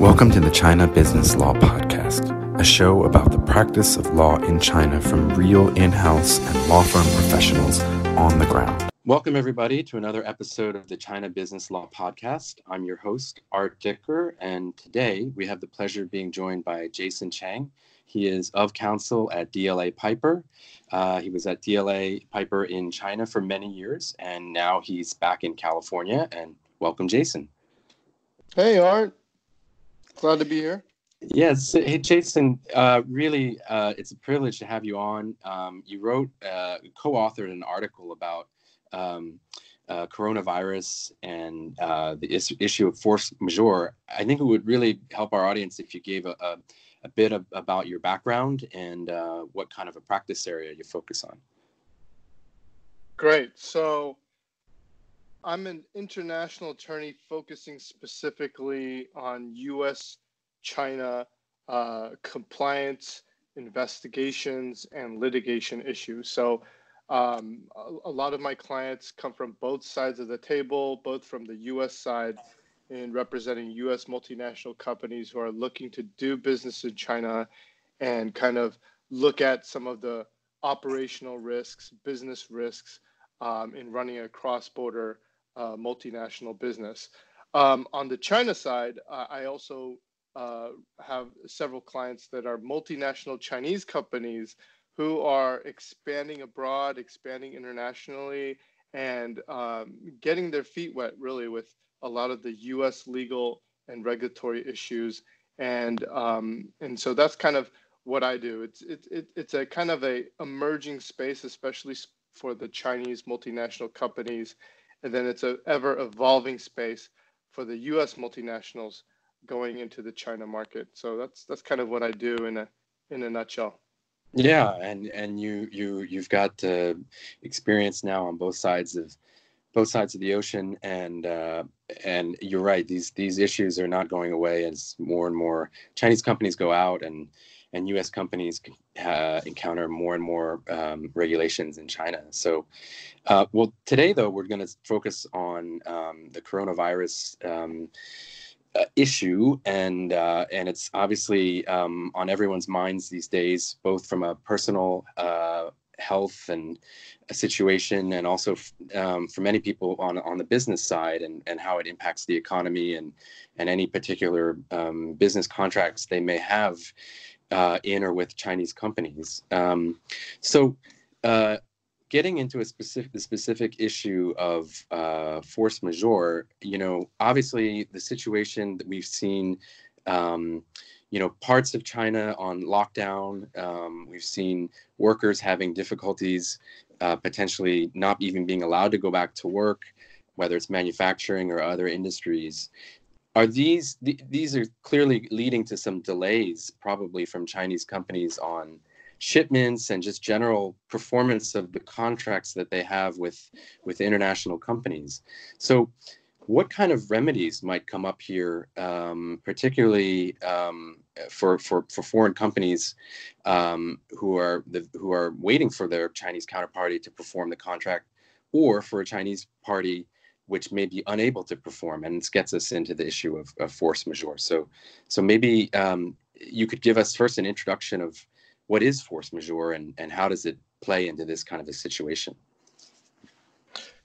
Welcome to the China Business Law Podcast, a show about the practice of law in China from real in house and law firm professionals on the ground. Welcome, everybody, to another episode of the China Business Law Podcast. I'm your host, Art Dicker, and today we have the pleasure of being joined by Jason Chang. He is of counsel at DLA Piper. Uh, he was at DLA Piper in China for many years, and now he's back in California. And welcome, Jason. Hey, Art. Glad to be here. Yes, hey Jason. Uh, really, uh, it's a privilege to have you on. Um, you wrote, uh, co-authored an article about um, uh, coronavirus and uh, the is- issue of force majeure. I think it would really help our audience if you gave a, a, a bit of, about your background and uh, what kind of a practice area you focus on. Great. So, I'm an international attorney focusing specifically on U.S. China uh, compliance, investigations, and litigation issues. So, um, a, a, lot of my clients come from both sides of the table, both from the U.S. side in representing U.S. multinational companies who are looking to do business in China and kind of look at some of the operational risks, business risks um, in running a cross border uh, multinational business. Um, on the China side, uh, I also uh, have several clients that are multinational Chinese companies who are expanding abroad, expanding internationally, and um, getting their feet wet really with a lot of the U.S. legal and regulatory issues. And um, and so that's kind of what I do. It's it, it, it's a kind of a emerging space, especially for the Chinese multinational companies and then it's a ever evolving space for the U.S. multinationals going into the China market. So that's that's kind of what I do in a in a nutshell. Yeah, and and you you you've got uh, experience now on both sides of both sides of the ocean, and uh, and you're right. These these issues are not going away as more and more Chinese companies go out and and U.S. companies uh, encounter more and more um, regulations in China. So, uh, well, today though we're going to focus on um, the coronavirus um, uh, issue, and uh, and it's obviously um, on everyone's minds these days, both from a personal uh, health and a situation, and also um, for many people on on the business side, and and how it impacts the economy and and any particular um, business contracts they may have uh, in or with Chinese companies. Um, so, uh, getting into a specific the specific issue of uh, force majeure, you know, obviously the situation that we've seen. Um, you know, parts of China on lockdown. Um, we've seen workers having difficulties, uh, potentially not even being allowed to go back to work, whether it's manufacturing or other industries are these these are clearly leading to some delays probably from chinese companies on shipments and just general performance of the contracts that they have with with international companies. So what kind of remedies might come up here um, particularly um, for, for for foreign companies um, who are the, who are waiting for their chinese counterparty to perform the contract or for a chinese party which may be unable to perform, and this gets us into the issue of, of force majeure. So, so maybe um, you could give us first an introduction of what is force majeure and, and how does it play into this kind of a situation.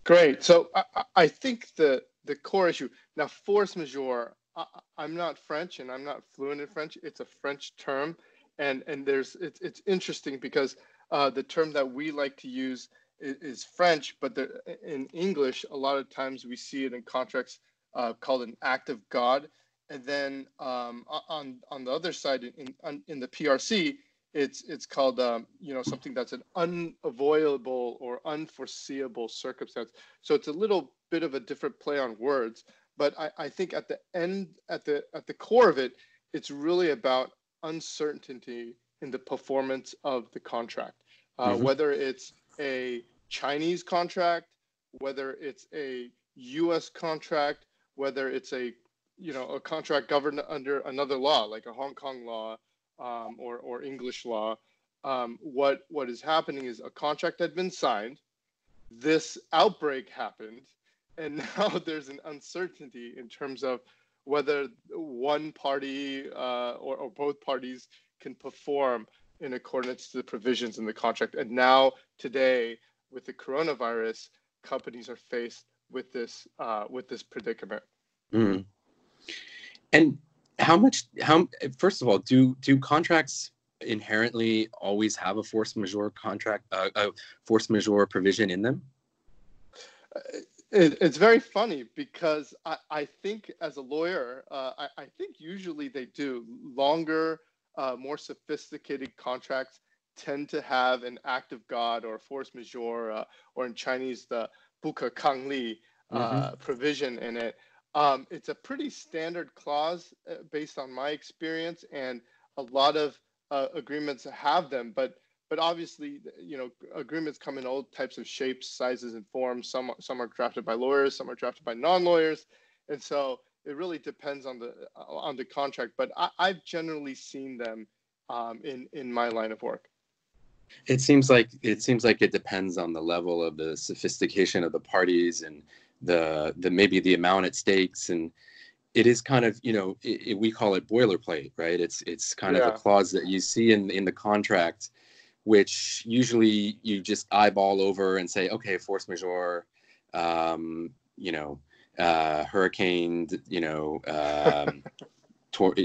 Great. So I, I think the the core issue now force majeure. I, I'm not French and I'm not fluent in French. It's a French term, and and there's it's it's interesting because uh, the term that we like to use is French, but the, in English, a lot of times we see it in contracts uh, called an act of God. And then um, on on the other side, in in the PRC, it's it's called um, you know something that's an unavoidable or unforeseeable circumstance. So it's a little bit of a different play on words. But I, I think at the end, at the at the core of it, it's really about uncertainty in the performance of the contract, uh, mm-hmm. whether it's a Chinese contract, whether it's a U.S. contract, whether it's a you know a contract governed under another law like a Hong Kong law um, or or English law. Um, what what is happening is a contract had been signed, this outbreak happened, and now there's an uncertainty in terms of whether one party uh, or, or both parties can perform in accordance to the provisions in the contract. And now, today, with the coronavirus, companies are faced with this uh, with this predicament. Mm. And how much? How first of all, do do contracts inherently always have a force majeure contract, uh, a force majeure provision in them? Uh, it, it's very funny because I, I think as a lawyer, uh, I, I think usually they do longer, uh, more sophisticated contracts tend to have an act of God or force majeure, uh, or in Chinese, the buke kangli uh, mm-hmm. provision in it. Um, it's a pretty standard clause uh, based on my experience, and a lot of uh, agreements have them, but but obviously, you know, agreements come in all types of shapes, sizes, and forms. Some some are drafted by lawyers, some are drafted by non-lawyers, and so it really depends on the on the contract. But I, have generally seen them um, in in my line of work. It seems like it seems like it depends on the level of the sophistication of the parties and the the maybe the amount at stakes and it is kind of you know it, it, we call it boilerplate right it's it's kind yeah. of a clause that you see in in the contract which usually you just eyeball over and say okay force majeure um, you know uh, hurricane you know um, tor-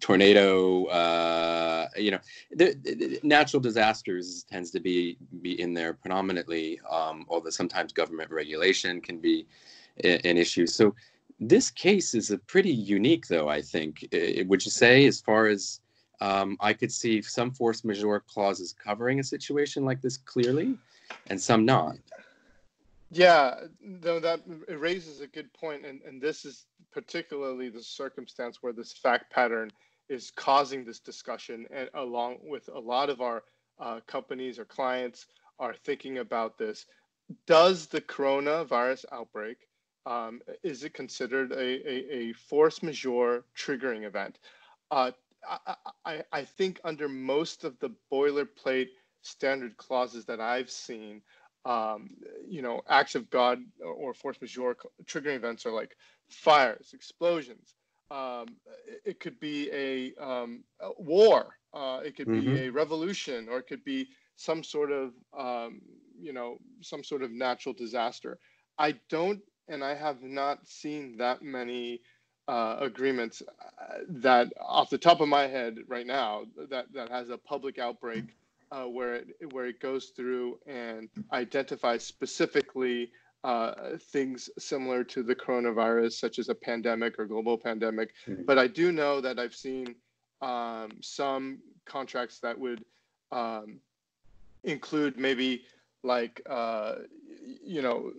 tornado uh, you know the, the, natural disasters tends to be be in there predominantly um, although sometimes government regulation can be an issue so this case is a pretty unique, though. I think. would you say, as far as um, I could see, some force majeure clauses covering a situation like this clearly, and some not. Yeah, no, that it raises a good point, and and this is particularly the circumstance where this fact pattern is causing this discussion, and along with a lot of our uh, companies or clients are thinking about this. Does the coronavirus outbreak um, is it considered a, a, a, force majeure triggering event? Uh, I, I, I, think under most of the boilerplate standard clauses that I've seen, um, you know, acts of God or force majeure triggering events are like fires, explosions. Um, it could be a, um, a war. Uh, it could mm-hmm. be a revolution, or it could be some sort of, um, you know, some sort of natural disaster. I don't and I have not seen that many uh, agreements uh, that, off the top of my head right now, that that has a public outbreak uh, where it where it goes through and identifies specifically uh, things similar to the coronavirus, such as a pandemic or global pandemic. Mm-hmm. But I do know that I've seen um, some contracts that would um, include maybe like uh, you know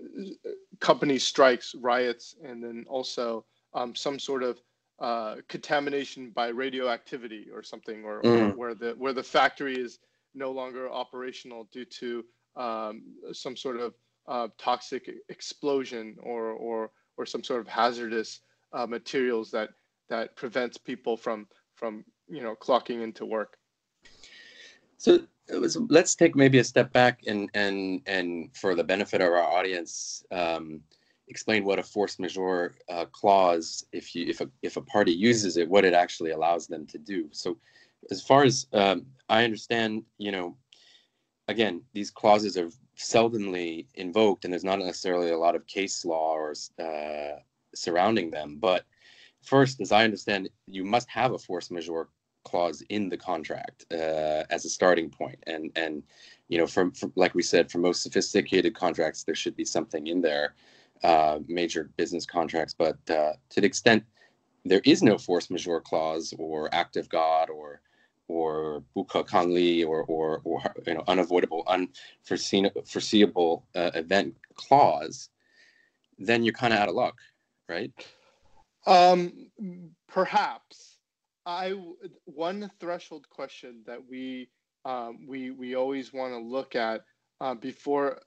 company strikes, riots, and then also um, some sort of uh, contamination by radioactivity or something, or, mm. or, where the where the factory is no longer operational due to um, some sort of uh, toxic explosion or or or some sort of hazardous uh, materials that that prevents people from from you know clocking into work. So was, let's take maybe a step back and and and for the benefit of our audience, um, explain what a force majeure uh, clause, if you if a if a party uses it, what it actually allows them to do. So, as far as um, I understand, you know, again, these clauses are seldomly invoked, and there's not necessarily a lot of case law or uh, surrounding them. But first, as I understand, you must have a force majeure clause in the contract uh, as a starting point and and you know from, like we said for most sophisticated contracts there should be something in there uh, major business contracts but uh, to the extent there is no force majeure clause or act of god or or buke kangli or or or you know unavoidable unforeseen foreseeable uh, event clause then you're kind of out of luck right um perhaps I one threshold question that we um, we we always want to look at uh, before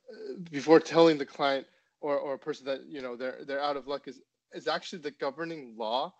before telling the client or, or a person that you know they're they're out of luck is is actually the governing law,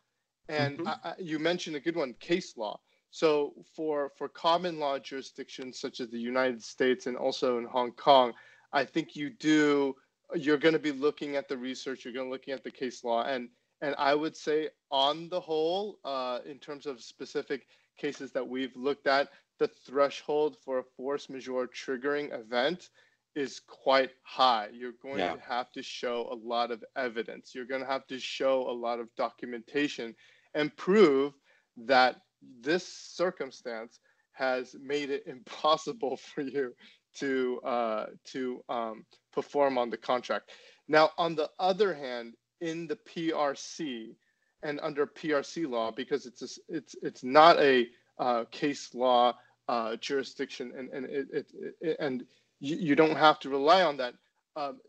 and mm-hmm. I, I, you mentioned a good one, case law. So for for common law jurisdictions such as the United States and also in Hong Kong, I think you do you're going to be looking at the research, you're going to looking at the case law, and and I would say, on the whole, uh, in terms of specific cases that we've looked at, the threshold for a force majeure triggering event is quite high. You're going yeah. to have to show a lot of evidence. You're going to have to show a lot of documentation and prove that this circumstance has made it impossible for you to uh, to um, perform on the contract. Now, on the other hand, in the PRC and under PRC law, because it's a, it's it's not a uh, case law uh, jurisdiction, and and it, it, it and you, you, don't have to rely on that. Um,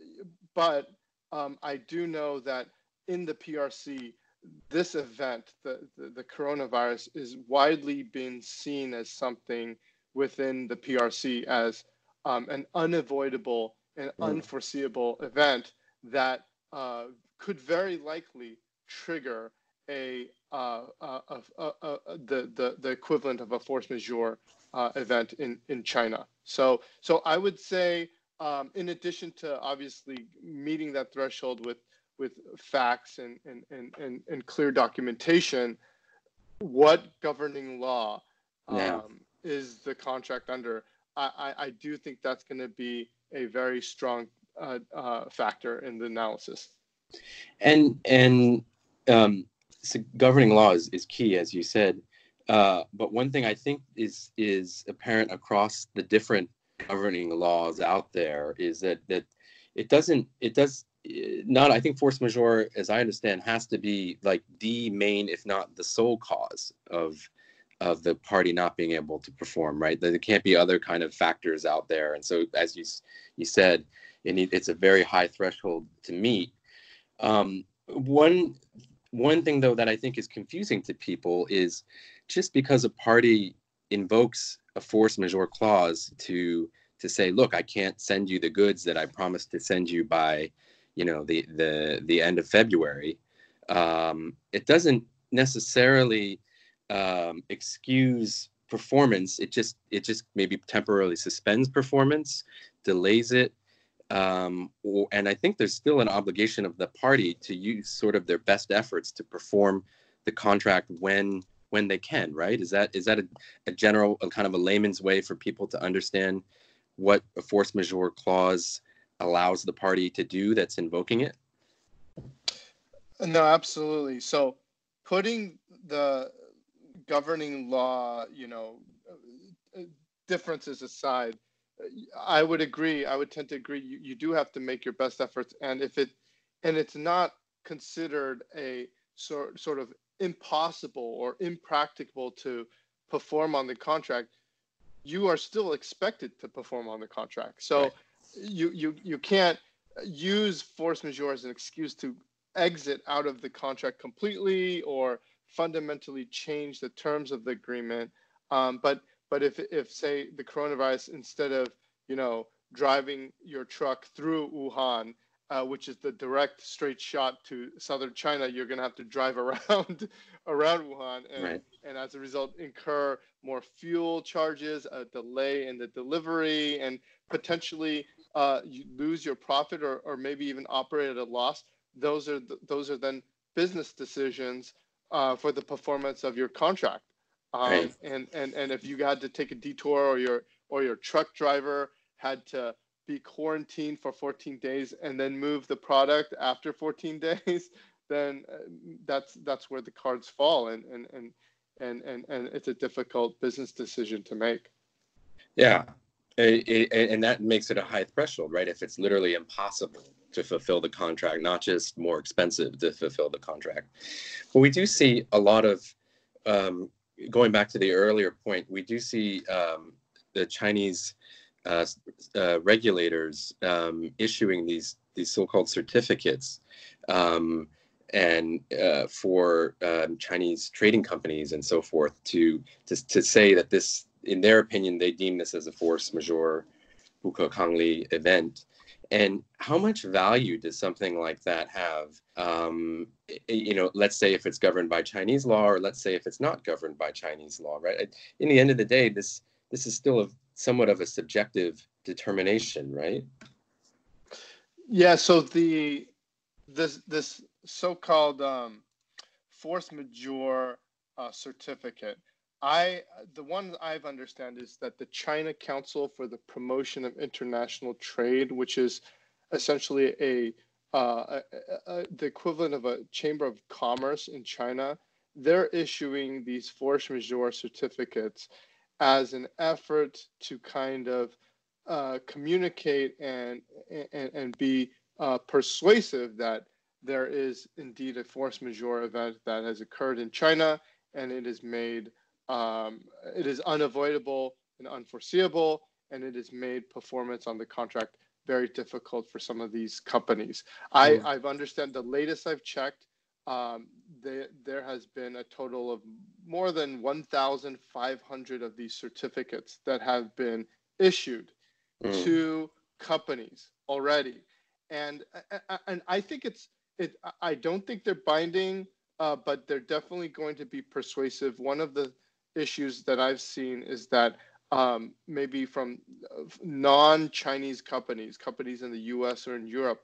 but um, I do know that in the PRC, this event, the, the, the coronavirus, is widely being seen as something within the PRC as um, an unavoidable and mm. unforeseeable event that uh, could very likely trigger a, uh, uh, the, the, the equivalent of a force majeure uh, event in, in China. So, so I would say, um, in addition to obviously meeting that threshold with, with facts and, and, and, and, and clear documentation, what governing law um, yeah. is the contract under? I, I, I do think that's going to be a very strong uh, uh, factor in the analysis. And and um, so governing law is, is key, as you said. Uh, but one thing I think is is apparent across the different governing laws out there is that that it doesn't it does not I think force majeure, as I understand, has to be like the main, if not the sole cause of of the party not being able to perform. Right, there can't be other kind of factors out there, and so as you you said, it it's a very high threshold to meet. Um, one one thing though that I think is confusing to people is just because a party invokes a force majeure clause to to say, look, I can't send you the goods that I promised to send you by, you know, the the the end of February. Um, it doesn't necessarily um, excuse performance. It just it just maybe temporarily suspends performance, delays it, um, or, and I think there's still an obligation of the party to use sort of their best efforts to perform the contract when when they can, right? Is that is that a, a general a kind of a layman's way for people to understand what a force majeure clause allows the party to do that's invoking it? No, absolutely. So putting the governing law, you know, differences aside, I would agree. I would tend to agree. You, you do have to make your best efforts, and if it and it's not considered a sort sort of impossible or impracticable to perform on the contract, you are still expected to perform on the contract. So right. You you you can't use force majeure as an excuse to exit out of the contract completely or fundamentally change the terms of the agreement. Um, but but if if say the coronavirus instead of you know driving your truck through Wuhan uh, which is the direct straight shot to southern China, you're going to have to drive around around Wuhan, and, right. and as a result, incur more fuel charges, a delay in the delivery, and potentially uh, you lose your profit or, or maybe even operate at a loss. Those are the, those are then business decisions uh, for the performance of your contract. Um, right. And and and if you had to take a detour, or your or your truck driver had to be quarantined for 14 days and then move the product after 14 days, then uh, that's that's where the cards fall, and and and and and, and it's a difficult business decision to make. Yeah, it, it, and that makes it a high threshold, right? If it's literally impossible to fulfill the contract, not just more expensive to fulfill the contract. But we do see a lot of, um, going back to the earlier point, we do see um, the Chinese uh, uh, regulators um, issuing these these so-called certificates um, and uh, for um, Chinese trading companies and so forth to, to to say that this, in their opinion, they deem this as a force majeure, buke kangli event. And how much value does something like that have? Um, you know, let's say if it's governed by Chinese law, or let's say if it's not governed by Chinese law, right? In the end of the day, this this is still a somewhat of a subjective determination, right? Yeah. So the this this so-called um, force majeure uh, certificate. I the one I've understand is that the China Council for the Promotion of International Trade, which is essentially a, uh, a, a, the equivalent of a chamber of commerce in China, they're issuing these force majeure certificates as an effort to kind of uh, communicate and, and and be uh, persuasive that there is indeed a force majeure event that has occurred in China and it is made um, it is unavoidable and unforeseeable and it has made performance on the contract very difficult for some of these companies. I, mm. I've understand the latest I've checked, um, they, there has been a total of more than 1,500 of these certificates that have been issued mm. to companies already, and and I think it's it. I don't think they're binding, uh, but they're definitely going to be persuasive. One of the issues that I've seen is that um, maybe from non-Chinese companies, companies in the U.S. or in Europe,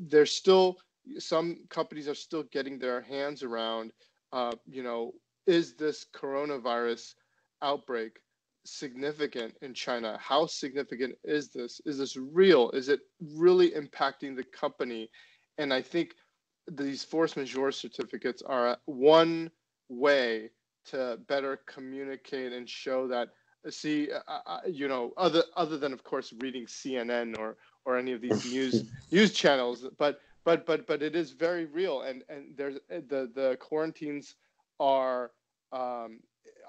there's still some companies are still getting their hands around. Uh, you know, is this coronavirus outbreak significant in China? How significant is this? Is this real? Is it really impacting the company? And I think these force majeure certificates are one way to better communicate and show that see uh, uh, you know other other than of course reading CNN or or any of these news news channels but but but but it is very real. And and there's the the quarantines are um,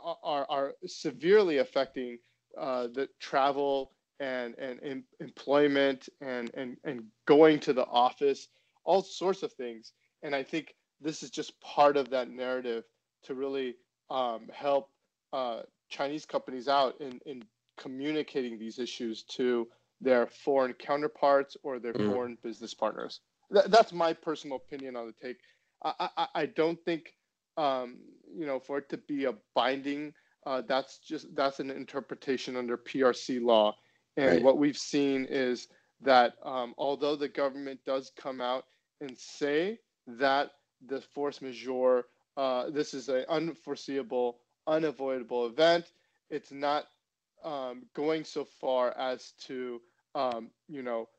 are are severely affecting uh, the travel and and em- employment and and and going to the office all sorts of things. And i think this is just part of that narrative to really um, help uh, Chinese companies out in, in communicating these issues to their foreign counterparts or their mm. foreign business partners. Th- that's my personal opinion on the take. I, I, I don't think, um, you know, for it to be a binding, uh, that's just that's an interpretation under PRC law. And right. what we've seen is that um, although the government does come out and say that the force majeure uh, this is an unforeseeable, unavoidable event. It's not um, going so far as to, um, you know,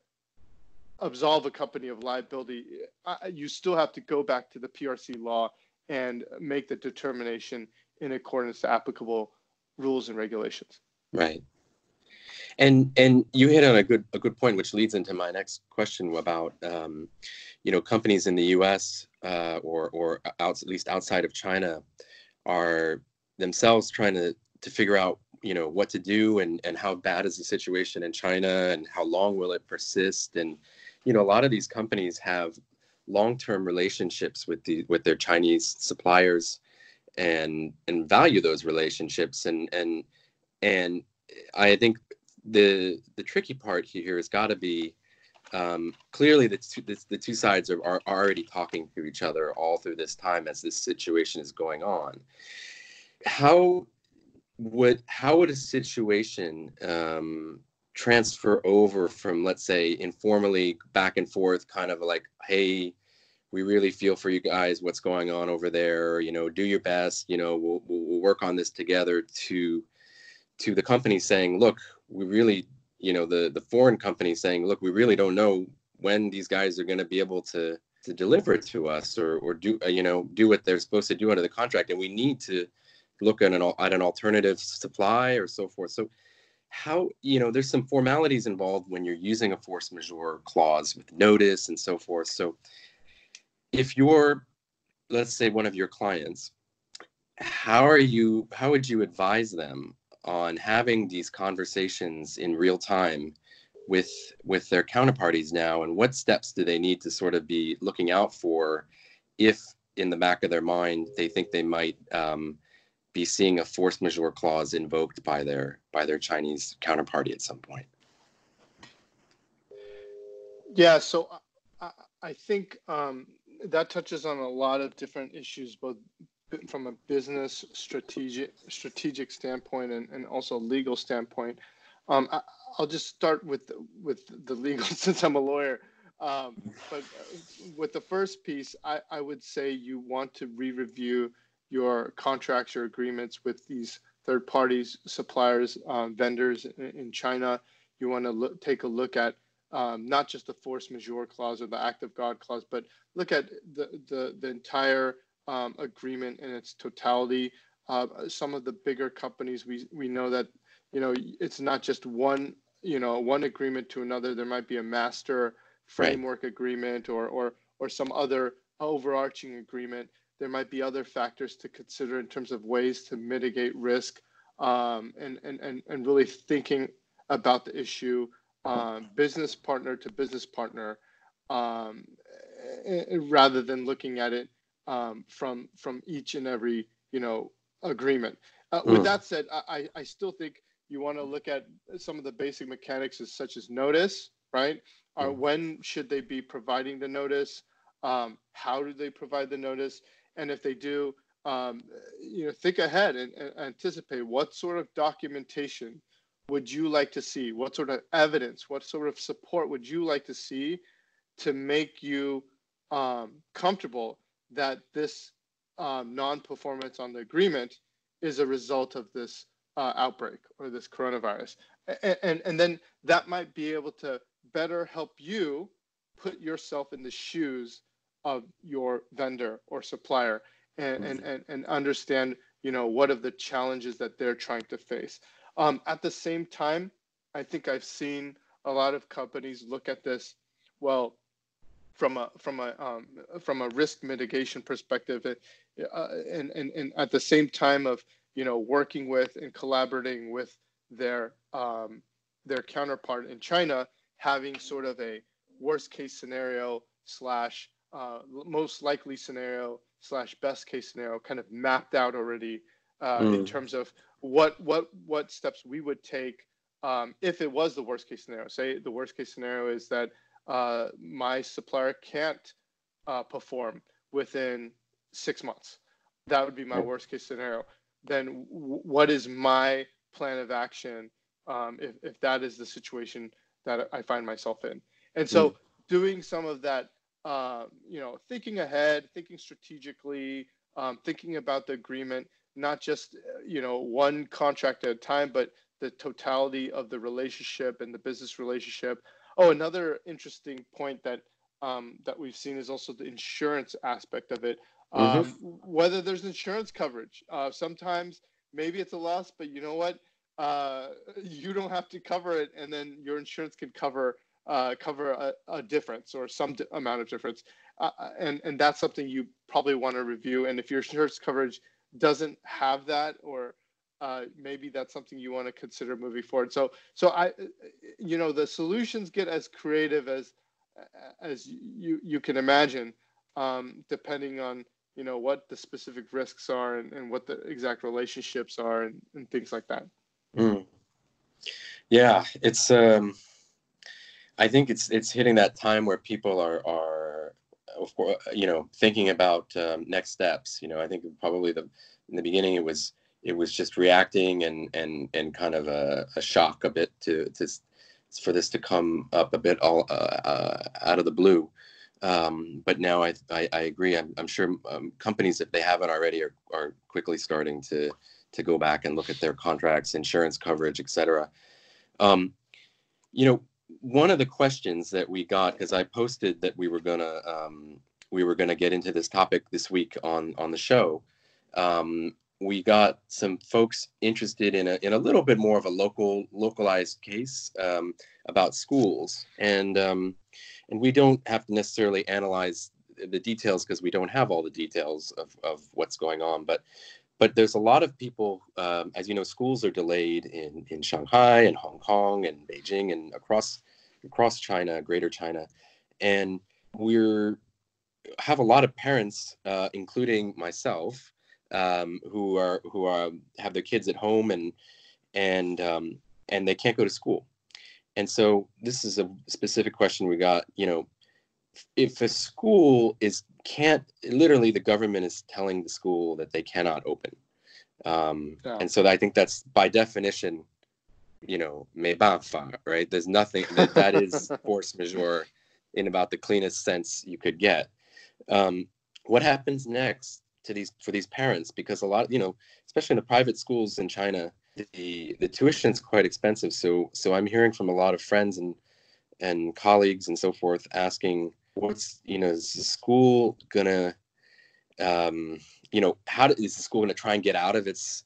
absolve a company of liability. I, you still have to go back to the PRC law and make the determination in accordance to applicable rules and regulations. Right. And and you hit on a good a good point, which leads into my next question about um, you know companies in the U.S. Uh, or or out, at least outside of China are themselves trying to to figure out you know what to do and and how bad is the situation in China and how long will it persist and you know a lot of these companies have long-term relationships with the with their Chinese suppliers and and value those relationships and and and I think the the tricky part here has got to be um, clearly the two, the, the two sides are, are already talking to each other all through this time as this situation is going on. How would how would a situation um, transfer over from let's say informally back and forth, kind of like, hey, we really feel for you guys, what's going on over there? You know, do your best. You know, we'll we'll work on this together. To to the company saying, look, we really, you know, the the foreign company saying, look, we really don't know when these guys are going to be able to to deliver to us or or do uh, you know do what they're supposed to do under the contract, and we need to look at an at an alternative supply or so forth. So how you know there's some formalities involved when you're using a force majeure clause with notice and so forth. So if you're let's say one of your clients how are you how would you advise them on having these conversations in real time with with their counterparties now and what steps do they need to sort of be looking out for if in the back of their mind they think they might um, be seeing a force majeure clause invoked by their by their chinese counterparty at some point? Yeah so i, I think um, that touches on a lot of different issues both from a business strategic strategic standpoint and, and also legal standpoint. Um, I, will just start with with the legal since I'm a lawyer. Um, but with the first piece, I, I would say you want to re-review your contracts or agreements with these third parties, suppliers, um, vendors in, in, China. You want to look, take a look at um, not just the force majeure clause or the act of God clause, but look at the, the, the entire um, agreement in its totality. Uh, some of the bigger companies, we, we know that, you know, it's not just one, you know, one agreement to another. There might be a master framework right. agreement or, or, or some other overarching agreement. There might be other factors to consider in terms of ways to mitigate risk um, and, and, and, and really thinking about the issue um, business partner to business partner um, eh, eh, rather than looking at it um, from from each and every you know agreement. Uh, mm. With that said, I, I still think you want to look at some of the basic mechanics as such as notice, right? Or mm. when should they be providing the notice? Um, how do they provide the notice? And if they do, um, you know, think ahead and, and, anticipate what sort of documentation would you like to see? What sort of evidence, what sort of support would you like to see to make you um, comfortable that this um, non-performance on the agreement is a result of this uh, outbreak or this coronavirus? And, and, and then that might be able to better help you put yourself in the shoes of your vendor or supplier and, and, and, and understand you know what are the challenges that they're trying to face um, at the same time, I think I've seen a lot of companies look at this, well, from a from a um, from a risk mitigation perspective, uh, and, and and at the same time of you know working with and collaborating with their um, their counterpart in China, having sort of a worst case scenario slash uh, most likely scenario slash best case scenario kind of mapped out already uh, mm. in terms of what what what steps we would take um, if it was the worst case scenario. Say the worst case scenario is that uh, my supplier can't uh, perform within six months. That would be my worst case scenario. Then w- what is my plan of action um, if, if that is the situation that I find myself in? And so mm. doing some of that, uh, you know, thinking ahead, thinking strategically, um, thinking about the agreement not just you know one contract at a time, but the totality of the relationship and the business relationship. Oh, another interesting point that um, that we've seen is also the insurance aspect of it. Um, mm-hmm. Whether there's insurance coverage, uh, sometimes maybe it's a loss, but you know what? Uh, you don't have to cover it, and then your insurance can cover uh, cover a, a, difference or some d- amount of difference, uh, and and that's something you probably want to review. And if your insurance coverage doesn't have that or uh, maybe that's something you want to consider moving forward so so i you know the solutions get as creative as as you you can imagine um, depending on you know what the specific risks are and, and what the exact relationships are and, and things like that mm. yeah it's um i think it's it's hitting that time where people are are of course, you know, thinking about um, next steps. You know, I think probably the in the beginning it was it was just reacting and and and kind of a, a shock a bit to to for this to come up a bit all uh, uh, out of the blue. Um, but now I, I, I agree. I'm, I'm sure um, companies, if they haven't already, are, are quickly starting to to go back and look at their contracts, insurance coverage, etc. Um, you know, one of the questions that we got because I posted that we were gonna um, we were gonna get into this topic this week on on the show. Um, we got some folks interested in a in a little bit more of a local localized case um, about schools, and um, and we don't have to necessarily analyze the details because we don't have all the details of, of what's going on, but but there's a lot of people, um, as you know, schools are delayed in, in Shanghai and Hong Kong and Beijing and across across China, Greater China, and we're have a lot of parents, uh, including myself, um, who are who are have their kids at home and and um, and they can't go to school. And so this is a specific question we got. You know, if a school is can't literally the government is telling the school that they cannot open. Um, yeah. And so I think that's by definition, you know, me right? There's nothing that, that is force majeure in about the cleanest sense you could get. Um, what happens next to these for these parents? Because a lot, you know, especially in the private schools in China, the the tuition is quite expensive. So so I'm hearing from a lot of friends and and colleagues and so forth asking, what's you know, is the school gonna, um, you know, how do, is the school gonna try and get out of its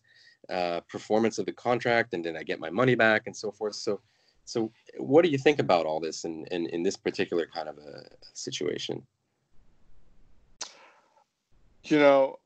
uh, performance of the contract, and then I get my money back and so forth. So so what do you think about all this in in, in this particular kind of a situation? You know,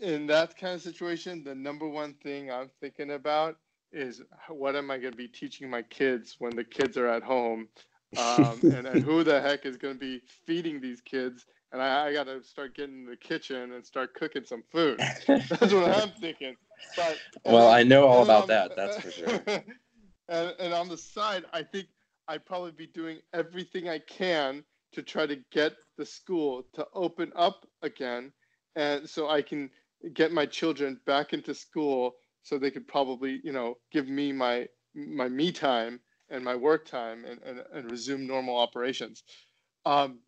in that kind of situation, the number one thing I'm thinking about is what am I going to be teaching my kids when the kids are at home? Um, and, and who the heck is going to be feeding these kids? And I, I got to start getting in the kitchen and start cooking some food. That's what I'm thinking. But, well, I know all about that. That's for sure. and, and on the side, I think I'd probably be doing everything I can to try to get the school to open up again and so I can get my children back into school so they could probably you know give me my my me time and my work time and, and, and resume normal operations. Um,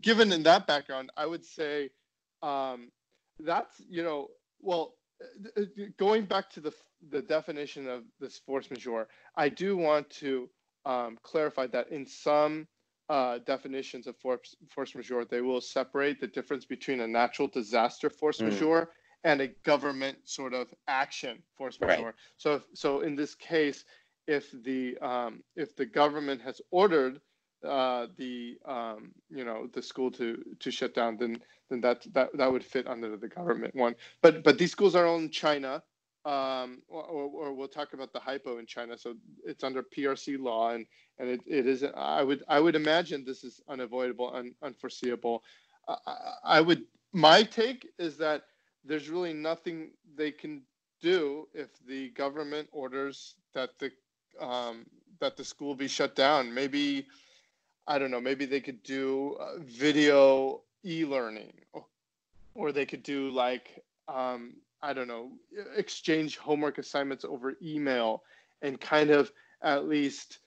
given in that background i would say um, that's you know well going back to the the definition of this force majeure i do want to um, clarify that in some uh, definitions of force, force majeure, they will separate the difference between a natural disaster force mm. majeure and a government sort of action force majeure. Right. So, so in this case, if the um, if the government has ordered uh, the um, you know the school to to shut down, then then that that that would fit under the government one. But but these schools are all in China, um, or, or, we'll talk about the hypo in China. So it's under PRC law, and and it, it is. I would I would imagine this is unavoidable, un, unforeseeable. I, I would my take is that there's really nothing they can do if the government orders that the um, that the school be shut down. Maybe I don't know. Maybe they could do uh, video e-learning, or, or they could do like um, I don't know, exchange homework assignments over email and kind of at least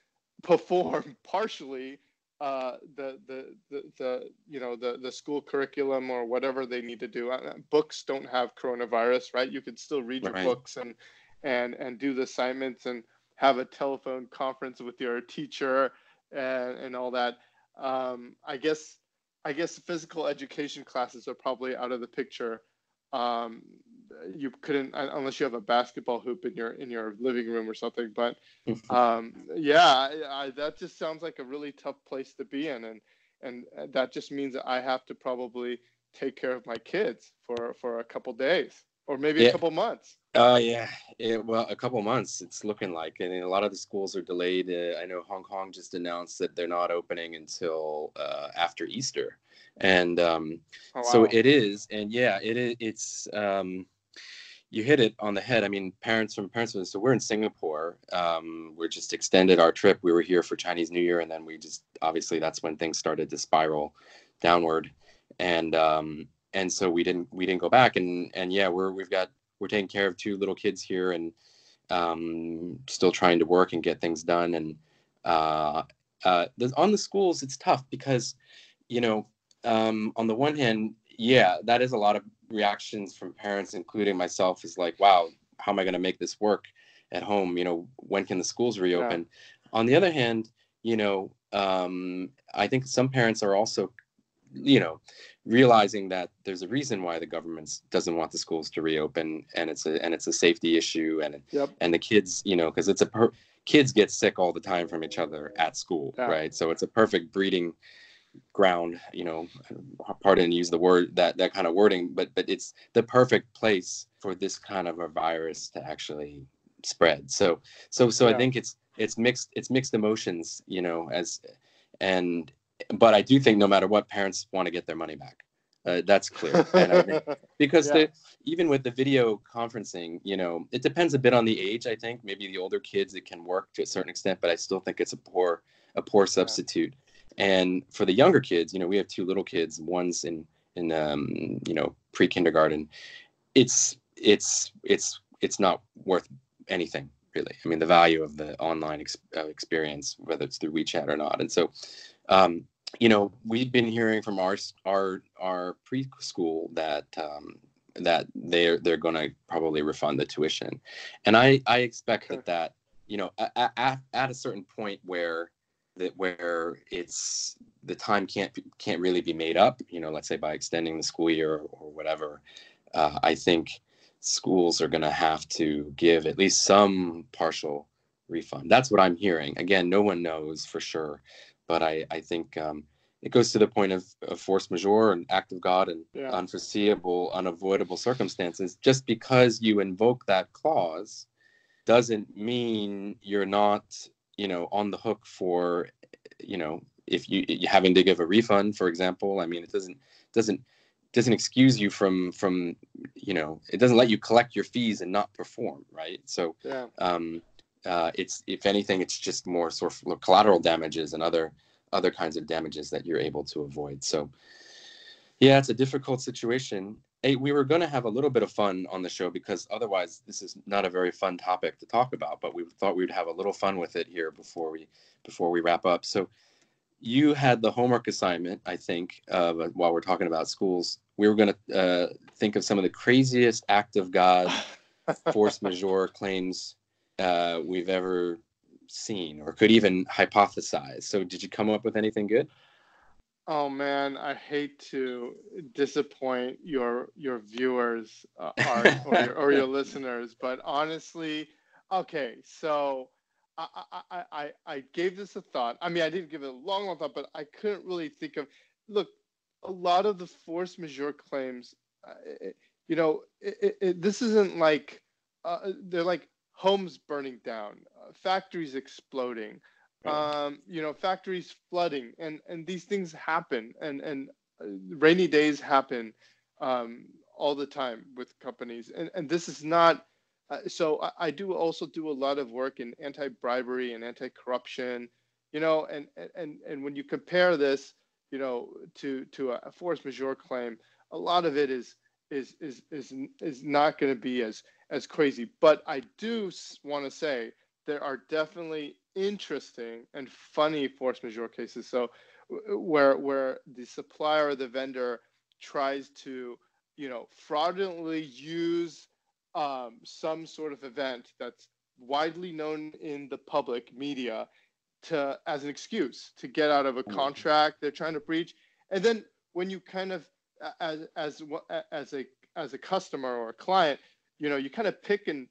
perform partially uh, the, the, the, the, you know, the, the school curriculum or whatever they need to do. Uh, books don't have coronavirus, right? You can still read your right. books and, and, and do the assignments and have a telephone conference with your teacher and, and all that. Um, I guess, I guess physical education classes are probably out of the picture. Um, you couldn't unless you have a basketball hoop in your in your living room or something. But um, yeah, I, I, that just sounds like a really tough place to be in, and and that just means that I have to probably take care of my kids for for a couple days or maybe yeah. a couple months. Oh uh, yeah, well, a couple months. It's looking like, and a lot of the schools are delayed. Uh, I know Hong Kong just announced that they're not opening until uh, after Easter, and um, oh, wow. so it is. And yeah, it is. It's um, you hit it on the head. I mean, parents from parents. So we're in Singapore. Um, we're just extended our trip. We were here for Chinese New Year, and then we just obviously that's when things started to spiral downward, and um, and so we didn't we didn't go back. And and yeah, we're we've got we're taking care of two little kids here, and um, still trying to work and get things done. And uh, uh, on the schools, it's tough because you know um, on the one hand, yeah, that is a lot of reactions from parents, including myself, is like, wow, how am I going to make this work at home? You know, when can the schools reopen? Yeah. On the other hand, you know, um, I think some parents are also, you know, realizing that there's a reason why the government doesn't want the schools to reopen, and it's a and it's a safety issue, and yep. and the kids, you know, because it's a per- kids get sick all the time from each other at school, yeah. right? So it's a perfect breeding ground you know pardon use the word that that kind of wording but but it's the perfect place for this kind of a virus to actually spread. So so so yeah. i think it's it's mixed it's mixed emotions you know as and but i do think no matter what parents want to get their money back. Uh, that's clear. Think, because yeah. the, even with the video conferencing you know it depends a bit on the age i think. Maybe the older kids it can work to a certain extent but i still think it's a poor a poor substitute and for the younger kids, you know, we have two little kids. One's in in um, you know pre kindergarten. It's it's it's it's not worth anything really. I mean, the value of the online ex- uh, experience, whether it's through WeChat or not. And so, Um, you know, we've been hearing from our our our preschool that um, that they're they're going to probably refund the tuition, and I I expect that that you know at, at, at a certain point where that where it's the time can't can't really be made up you know let's say by extending the school year or, or whatever uh, i think schools are going to have to give at least some partial refund. That's what i'm hearing. Again no one knows for sure but i i think um, it goes to the point of, of force majeure and act of god and yeah. unforeseeable unavoidable circumstances. Just because you invoke that clause doesn't mean you're not you know on the hook for you know if you having to give a refund for example i mean it doesn't doesn't doesn't excuse you from from you know it doesn't let you collect your fees and not perform right? So yeah. um uh, it's if anything it's just more sort of collateral damages and other other kinds of damages that you're able to avoid. So yeah it's a difficult situation hey, we were going to have a little bit of fun on the show because otherwise this is not a very fun topic to talk about. But we thought we'd have a little fun with it here before we before we wrap up. So you had the homework assignment, I think, uh, while we're talking about schools. We were going to uh, think of some of the craziest act of God force majeure claims uh, we've ever seen or could even hypothesize. So did you come up with anything good? Oh man, I hate to disappoint your your viewers uh, or, your, or your listeners, but honestly, okay, so I, I, I, I gave this a thought. I mean, I didn't give it a long, long thought, but I couldn't really think of. Look, a lot of the force majeure claims, uh, it, you know, it, it, this isn't like uh, they're like homes burning down, uh, factories exploding, um, you know, factories flooding, and and these things happen, and and uh, rainy days happen um, all the time with companies, and and this is not. Uh, so I, I, do also do a lot of work in anti-bribery and anti-corruption, you know, and and and when you compare this, you know, to to a force majeure claim, a lot of it is is is is is not going to be as as crazy. But I do want to say there are definitely interesting and funny force majeure cases. So where where the supplier or the vendor tries to you know fraudulently use um, some sort of event that's widely known in the public media to as an excuse to get out of a mm-hmm. contract they're trying to breach and then when you kind of as as as a as a customer or a client you know you kind of pick and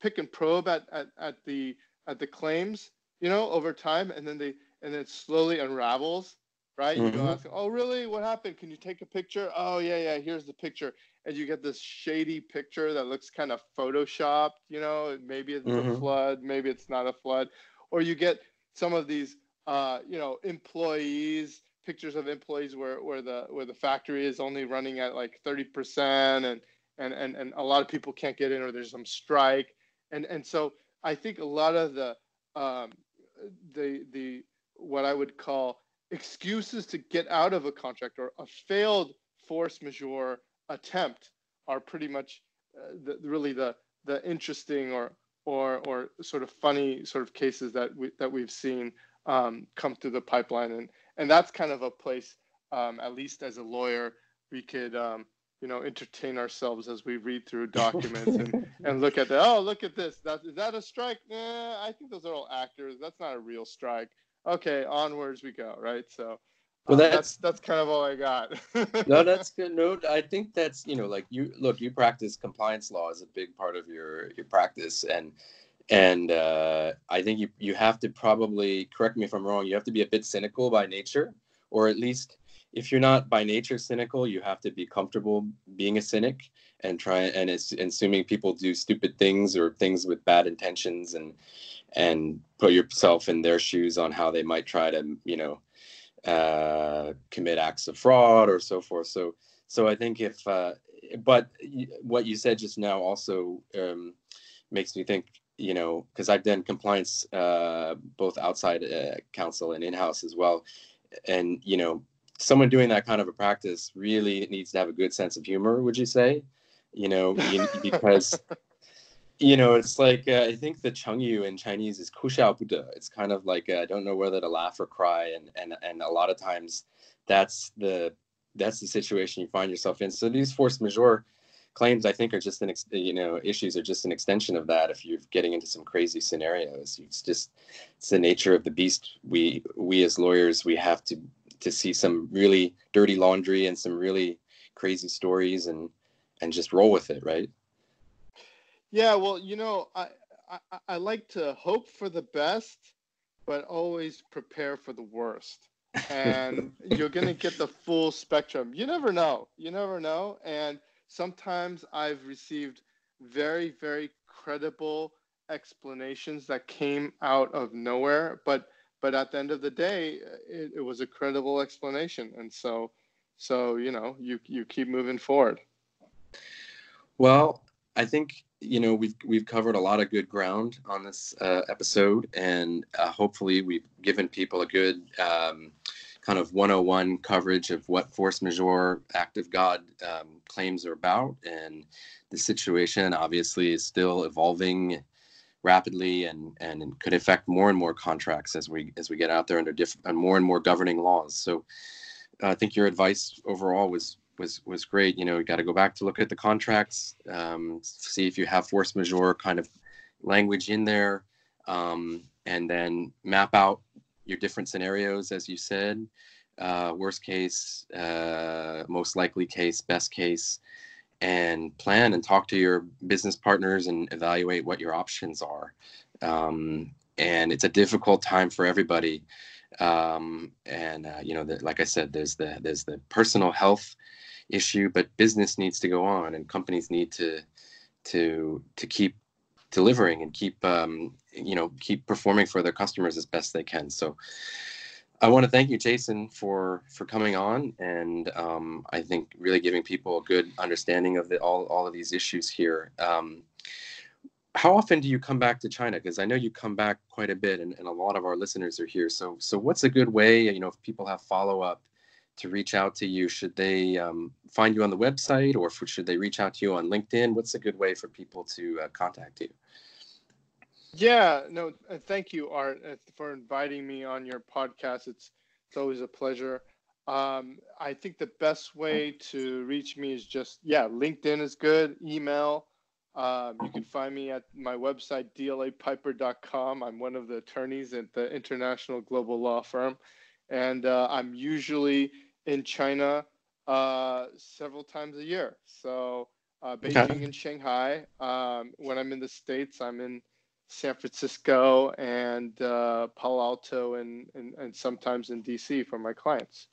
pick and probe at, at, at the at the claims, you know, over time, and then they and then it slowly unravels, right? Mm-hmm. You go ask, oh really? What happened? Can you take a picture? Oh yeah, yeah. Here's the picture, and you get this shady picture that looks kind of photoshopped. You know, maybe it's mm-hmm. a flood, maybe it's not a flood, or you get some of these, uh, you know, employees pictures of employees where, where the where the factory is only running at like 30% and and and, and a lot of people can't get in or there's some strike and and so I think a lot of the um, the the what I would call excuses to get out of a contract or a failed force majeure attempt are pretty much uh, the, really the the interesting or or or sort of funny sort of cases that we that we've seen um, come through the pipeline. And and that's kind of a place um, at least as a lawyer we could um, you know entertain ourselves as we read through documents and, and look at that oh look at this that is that a strike nah, i think those are all actors that's not a real strike okay onwards we go right so well, that's, um, that's, that's kind of all I got. no, that's good. No, I think that's you know, like you look, you practice compliance law as a big part of your your practice, and and uh, I think you you have to probably correct me if I'm wrong. You have to be a bit cynical by nature, or at least if you're not by nature cynical, you have to be comfortable being a cynic and try and assuming people do stupid things or things with bad intentions and and put yourself in their shoes on how they might try to you know uh, commit acts of fraud or so forth. So so I think if uh, but what you said just now also um, makes me think you know because I've done compliance uh, both outside uh, counsel and in house as well, and you know someone doing that kind of a practice really needs to have a good sense of humor would you say you know because you know, it's like uh, I think the chengyu in Chinese is kuxiaobude. It's kind of like uh, I don't know whether to laugh or cry, and and and a lot of times that's the that's the situation you find yourself in. So these force majeure claims, I think, are just an ex- you know issues are just an extension of that. If you're getting into some crazy scenarios, it's just it's the nature of the beast. We we as lawyers we have to to see some really dirty laundry and some really crazy stories and and just roll with it, right? Yeah, well, you know, I, I, I like to hope for the best, but always prepare for the worst. And you're going to get the full spectrum. You never know. You never know. And sometimes I've received very, very credible explanations that came out of nowhere, but but at the end of the day, it, it was a credible explanation, and so so you know you you keep moving forward. Well, I think you know we've we've covered a lot of good ground on this uh, episode, and uh, hopefully we've given people a good um, kind of 101 coverage of what force majeure act of God um, claims are about, and the situation obviously is still evolving rapidly and and could affect more and more contracts as we as we get out there under different and more and more governing laws. So I think your advice overall was was was great. You know, you got to go back to look at the contracts, um, see if you have force majeure kind of language in there, um, and then map out your different scenarios, as you said. Uh, worst case, uh, most likely case, best case, and plan and talk to your business partners and evaluate what your options are. Um, and it's a difficult time for everybody. Um, and uh, you know, the, like I said, there's the there's the personal health issue, but business needs to go on, and companies need to to to keep delivering and keep um, you know keep performing for their customers as best they can. So. I want to thank you, Jason, for for coming on, and um, I think really giving people a good understanding of the, all all of these issues here. Um, how often do you come back to China? Because I know you come back quite a bit, and, and a lot of our listeners are here. So so what's a good way? You know, if people have follow up to reach out to you? Should they um, find you on the website or should they reach out to you on LinkedIn? What's a good way for people to uh, contact you? Yeah, no, uh, thank you, Art, uh, for inviting me on your podcast. It's it's always a pleasure. Um, I think the best way to reach me is just yeah, LinkedIn is good. Email. Um, you can find me at my website dlapiper.com. I'm one of the attorneys at the International Global Law Firm, and uh, I'm usually in China uh, several times a year. So uh, Beijing okay. and Shanghai. Um, when I'm in the States, I'm in San Francisco and uh, Palo Alto and, and, and sometimes in DC for my clients.